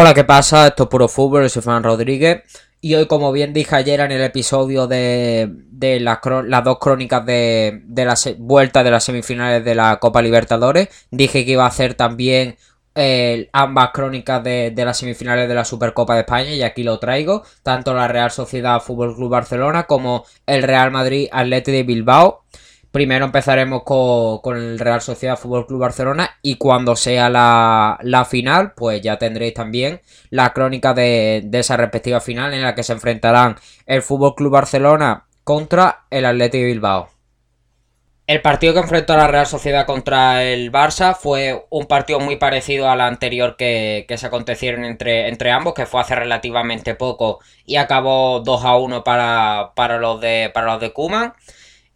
Hola, ¿qué pasa? Esto es Puro Fútbol, soy Fran Rodríguez. Y hoy, como bien dije ayer en el episodio de, de las, dos crónicas de, la vuelta de las semifinales de la Copa Libertadores, dije que iba a hacer también eh, ambas crónicas de, de, las semifinales de la Supercopa de España y aquí lo traigo, tanto la Real Sociedad Fútbol Club Barcelona como el Real Madrid Atleti de Bilbao. Primero empezaremos con, el Real Sociedad Fútbol Club Barcelona y cuando sea la, final, pues ya tendréis también la crónica de, esa respectiva final en la que se enfrentarán el Fútbol Club Barcelona contra el Atlético Bilbao. El partido que enfrentó a la Real Sociedad contra el Barça fue un partido muy parecido al anterior que, se acontecieron entre, entre, ambos, que fue hace relativamente poco y acabó 2 a 1 para, para los de para los de Kuman.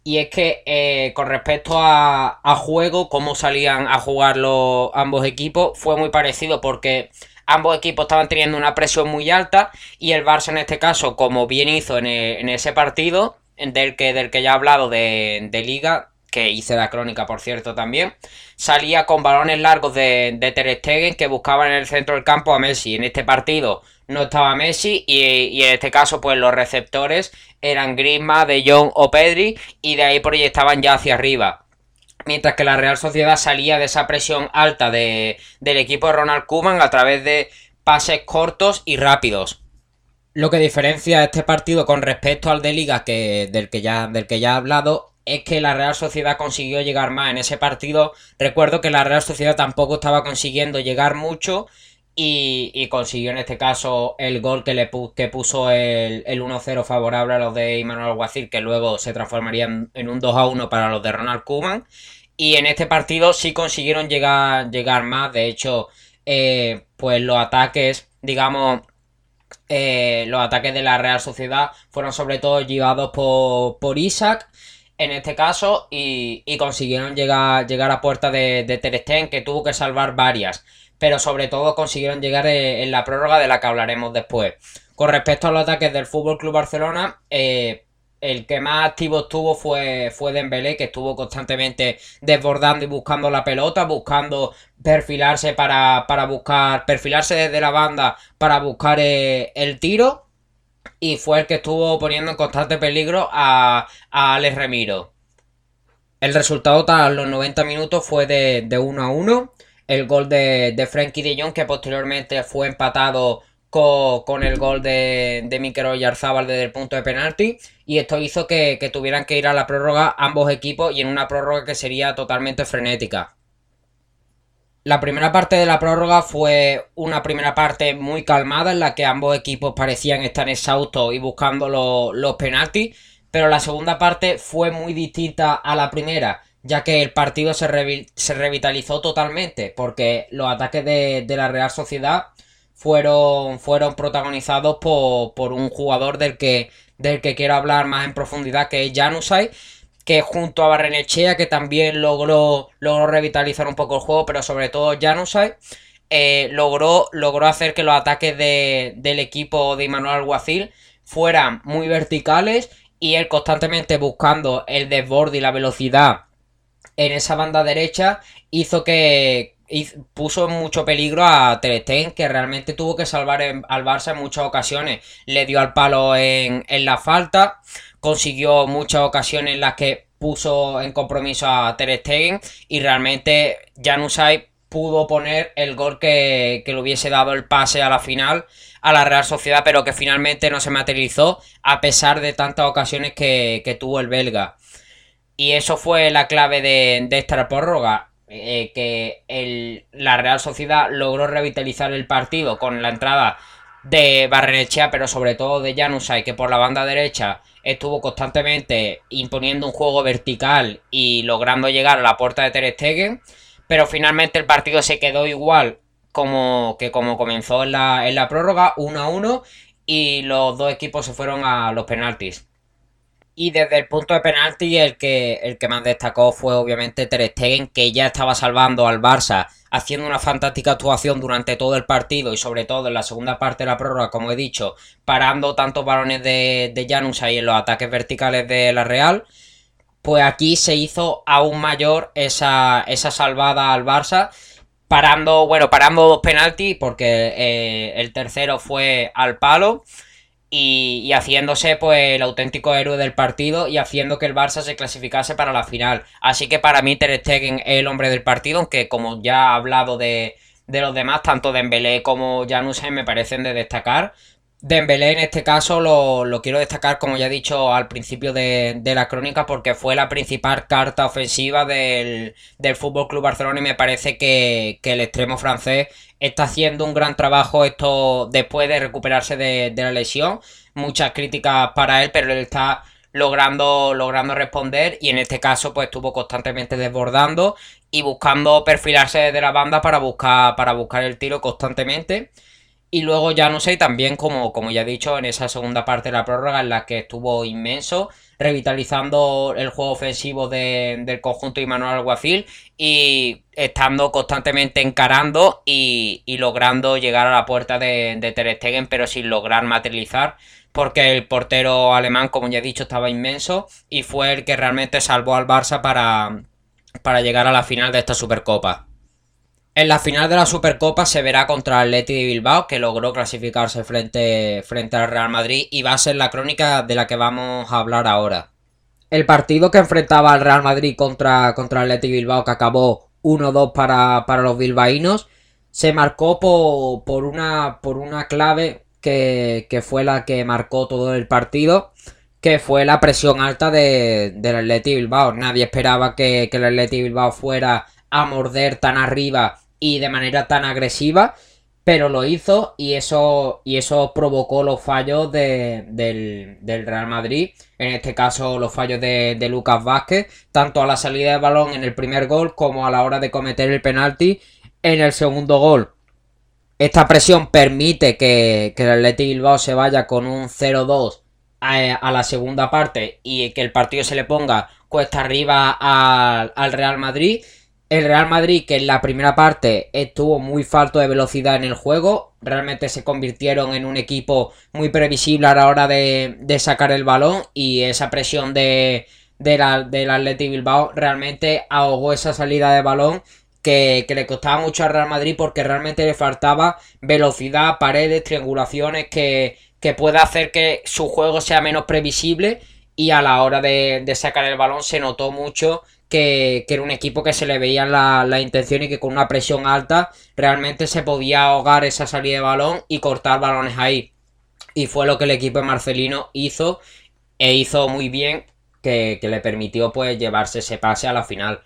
Y es que eh, con respecto a, juego, cómo salían a jugar los, ambos equipos, fue muy parecido porque ambos equipos estaban teniendo una presión muy alta y el Barça en este caso, como bien hizo en, e, ese partido, del que, del que ya he hablado de, liga, que hice la crónica por cierto también, salía con balones largos de, de Ter Stegen que buscaban en el centro del campo a Messi. En este partido no estaba Messi y, en este caso pues los receptores eran Griezmann, De Jong o Pedri y de ahí proyectaban ya hacia arriba. Mientras que la Real Sociedad salía de esa presión alta de, del equipo de Ronald Koeman a través de pases cortos y rápidos. Lo que diferencia este partido con respecto al de Liga que, del, que ya, del que ya he hablado es que la Real Sociedad consiguió llegar más en ese partido. Recuerdo que la Real Sociedad tampoco estaba consiguiendo llegar mucho y, consiguió en este caso el gol que le que puso el, 1-0 favorable a los de Immanuel Alguacil, que luego se transformaría en, un 2-1 para los de Ronald Koeman. Y en este partido sí consiguieron llegar, llegar más. De hecho, eh, pues los ataques, digamos, eh, los ataques de la Real Sociedad fueron sobre todo llevados por, por Isaac en este caso y, consiguieron llegar, llegar a puerta de, de Ter Stegen, que tuvo que salvar varias pero sobre todo consiguieron llegar eh, en la prórroga de la que hablaremos después. Con respecto a los ataques del Fútbol Club Barcelona, eh, el que más activo estuvo fue, fue Dembélé, que estuvo constantemente desbordando y buscando la pelota, buscando perfilarse para, buscar, perfilarse desde la banda para buscar eh, el tiro. Y fue el que estuvo poniendo en constante peligro a, a Alex Remiro. El resultado tras los 90 minutos fue de, de 1 a 1 el gol de, de Frankie de Jong, que posteriormente fue empatado con, el gol de, de Mikel Oyarzábal desde el punto de penalti. Y esto hizo que, tuvieran que ir a la prórroga ambos equipos y en una prórroga que sería totalmente frenética. La primera parte de la prórroga fue una primera parte muy calmada en la que ambos equipos parecían estar exhaustos y buscando los penaltis, pero la segunda parte fue muy distinta a la primera, ya que el partido se, revitalizó totalmente, porque los ataques de, la Real Sociedad fueron, fueron protagonizados por, un jugador del que, del que quiero hablar más en profundidad, que es Janusay, que junto a Barrenechea, que también logró, logró revitalizar un poco el juego, pero sobre todo Janusay, eh, logró, logró hacer que los ataques del equipo de Immanuel Alguacil fueran muy verticales y él constantemente buscando el desborde y la velocidad en esa banda derecha hizo que puso en mucho peligro a Ter que realmente tuvo que salvar al Barça en muchas ocasiones. Le dio al palo en, la falta, consiguió muchas ocasiones en las que puso en compromiso a Ter Stegen y realmente Januzaj pudo poner el gol que, le hubiese dado el pase a la final a la Real Sociedad, pero que finalmente no se materializó a pesar de tantas ocasiones que tuvo el belga. Y eso fue la clave de, esta prórroga. Eh, que la Real Sociedad logró revitalizar el partido con la entrada de Barrenechea, pero sobre todo de Janusay, que por la banda derecha estuvo constantemente imponiendo un juego vertical y logrando llegar a la puerta de Ter Stegen, pero finalmente el partido se quedó igual como que como comenzó en la, en la prórroga, 1 a 1, y los dos equipos se fueron a los penaltis. Y desde el punto de penalti, el que, el que más destacó fue obviamente Ter Stegen, que ya estaba salvando al Barça, haciendo una fantástica actuación durante todo el partido y sobre todo en la segunda parte de la prórroga, como he dicho, parando tantos balones de, de Janus ahí en los ataques verticales de la Real. Pues aquí se hizo aún mayor esa, esa salvada al Barça parando, bueno, parando dos penaltis porque eh, el tercero fue al palo y, haciéndose pues el auténtico héroe del partido y haciendo que el Barça se clasificase para la final. Así que para mí Ter Stegen es el hombre del partido, aunque como ya he hablado de, de los demás, tanto Dembélé como Januzaj me parecen de destacar. Dembélé en este caso lo, quiero destacar, como ya he dicho al principio de, la crónica, porque fue la principal carta ofensiva del, del Fútbol Club Barcelona y me parece que, el extremo francés está haciendo un gran trabajo esto después de recuperarse de, la lesión. Muchas críticas para él, pero él está logrando, logrando responder y en este caso pues estuvo constantemente desbordando y buscando perfilarse desde la banda para buscar, para buscar el tiro constantemente. Y luego ya no sé, también como, como ya he dicho, en esa segunda parte de la prórroga en la que estuvo inmenso, revitalizando el juego ofensivo del conjunto Manuel Alguacil y estando constantemente encarando y, logrando llegar a la puerta de, de Ter Stegen, pero sin lograr materializar porque el portero alemán, como ya he dicho, estaba inmenso y fue el que realmente salvó al Barça para, para llegar a la final de esta Supercopa. En la final de la Supercopa se verá contra el Atleti de Bilbao, que logró clasificarse frente, frente al Real Madrid, y va a ser la crónica de la que vamos a hablar ahora. El partido que enfrentaba al Real Madrid contra, contra el Atleti de Bilbao, que acabó 1-2 para, los bilbaínos, se marcó por, una, por una clave que, fue la que marcó todo el partido, que fue la presión alta de, del Atleti Bilbao. Nadie esperaba que, que el Atleti Bilbao fuera a morder tan arriba y de manera tan agresiva, pero lo hizo y eso, y eso provocó los fallos del, Real Madrid, en este caso los fallos de, Lucas Vázquez, tanto a la salida de balón en el primer gol como a la hora de cometer el penalti en el segundo gol. Esta presión permite que, que el Athletic Bilbao se vaya con un 0-2 a, la segunda parte y que el partido se le ponga cuesta arriba al Real Madrid el Real Madrid, que en la primera parte estuvo muy falto de velocidad en el juego, realmente se convirtieron en un equipo muy previsible a la hora de, sacar el balón y esa presión de, la, del Athletic Bilbao realmente ahogó esa salida de balón que, le costaba mucho al Real Madrid porque realmente le faltaba velocidad, paredes, triangulaciones que, que pueda hacer que su juego sea menos previsible y a la hora de sacar el balón se notó mucho que, era un equipo que se le veía la, intención y que con una presión alta realmente se podía ahogar esa salida de balón y cortar balones ahí. Y fue lo que el equipo de Marcelino hizo e hizo muy bien que, le permitió pues llevarse ese pase a la final.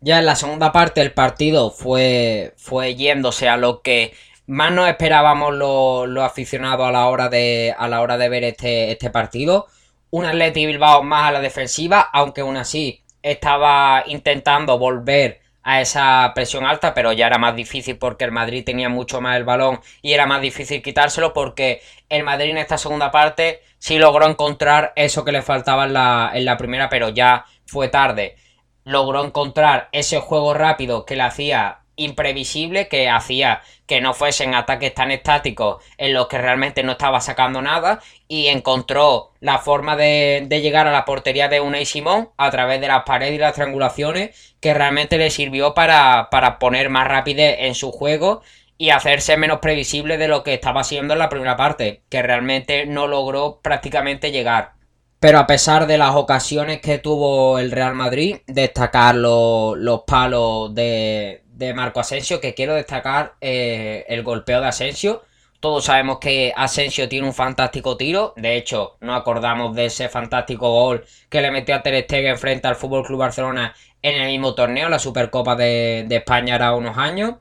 Ya en la segunda parte el partido fue, fue yéndose a lo que más nos esperábamos los aficionados a la hora de, a la hora de ver este, este partido un Atleti Bilbao más a la defensiva, aunque aún así estaba intentando volver a esa presión alta, pero ya era más difícil porque el Madrid tenía mucho más el balón y era más difícil quitárselo porque el Madrid en esta segunda parte sí logró encontrar eso que le faltaba en la, en la primera, pero ya fue tarde. Logró encontrar ese juego rápido que le hacía imprevisible que hacía que no fuesen ataques tan estáticos en los que realmente no estaba sacando nada y encontró la forma de, llegar a la portería de Unai Simón a través de las paredes y las triangulaciones que realmente le sirvió para, para poner más rapidez en su juego y hacerse menos previsible de lo que estaba siendo en la primera parte, que realmente no logró prácticamente llegar. Pero a pesar de las ocasiones que tuvo el Real Madrid, destacar los, los palos de, de Marco Asensio, que quiero destacar eh, el golpeo de Asensio. Todos sabemos que Asensio tiene un fantástico tiro. De hecho, no acordamos de ese fantástico gol que le metió a Ter frente al Fútbol Club Barcelona en el mismo torneo, la Supercopa de, España, era unos años.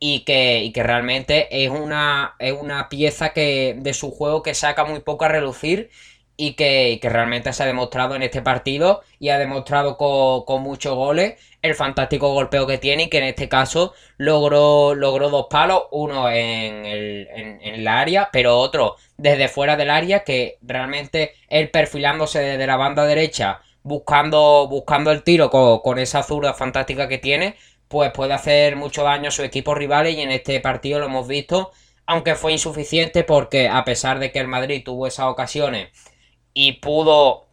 Y que, y que realmente es una, es una pieza que, de su juego que saca muy poco a relucir y que, realmente se ha demostrado en este partido y ha demostrado con, muchos goles el fantástico golpeo que tiene y que en este caso logró, logró dos palos, uno en el, en, área, pero otro desde fuera del área que realmente él perfilándose desde la banda derecha buscando, buscando el tiro con, con esa zurda fantástica que tiene, pues puede hacer mucho daño a su equipo rivales y en este partido lo hemos visto, aunque fue insuficiente porque a pesar de que el Madrid tuvo esas ocasiones y pudo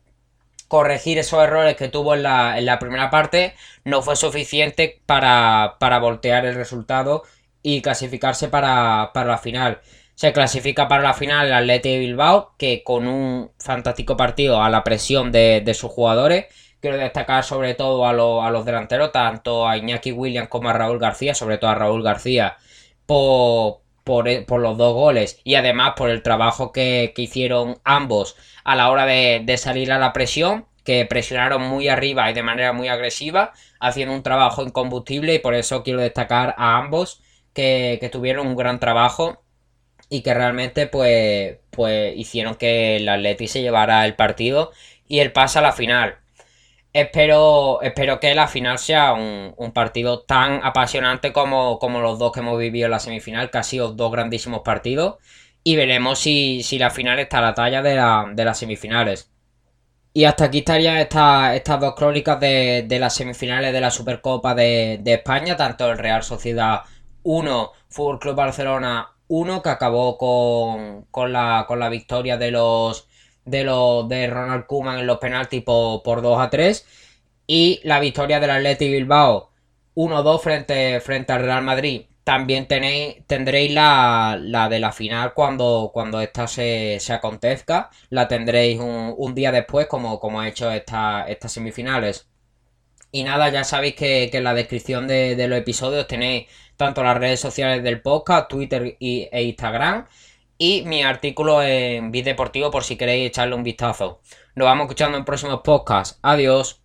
corregir esos errores que tuvo en la, en la primera parte no fue suficiente para, para voltear el resultado y clasificarse para, para la final. Se clasifica para la final el Atleti de Bilbao, que con un fantástico partido a la presión de, de sus jugadores. Quiero destacar sobre todo a, a, los delanteros, tanto a Iñaki Williams como a Raúl García, sobre todo a Raúl García, por, por, por los dos goles y además por el trabajo que, que hicieron ambos a la hora de, de, salir a la presión, que presionaron muy arriba y de manera muy agresiva, haciendo un trabajo incombustible y por eso quiero destacar a ambos que, que tuvieron un gran trabajo y que realmente pues, pues hicieron que el Atleti se llevara el partido y el pase a la final. Espero, espero que la final sea un, partido tan apasionante como, como, los dos que hemos vivido en la semifinal, que han sido dos grandísimos partidos. Y veremos si, si la final está a la talla de, la, de las semifinales. Y hasta aquí estarían estas, estas dos crónicas de, de, las semifinales de la Supercopa de, de España, tanto el Real Sociedad 1, Fútbol Club Barcelona 1, que acabó con, con, la, con la victoria de los de los de Ronald Koeman en los penaltis por, por 2 a 3 y la victoria del Athletic Bilbao 1-2 frente, frente al Real Madrid. También tenéis, tendréis la, la de la final cuando, cuando esta se, se acontezca. La tendréis un, un, día después, como, como he hecho esta, estas semifinales. Y nada, ya sabéis que, que en la descripción de, de, los episodios tenéis tanto las redes sociales del podcast, Twitter y, e Instagram y mi artículo en Deportivo por si queréis echarle un vistazo. Nos vamos escuchando en próximos podcasts. Adiós.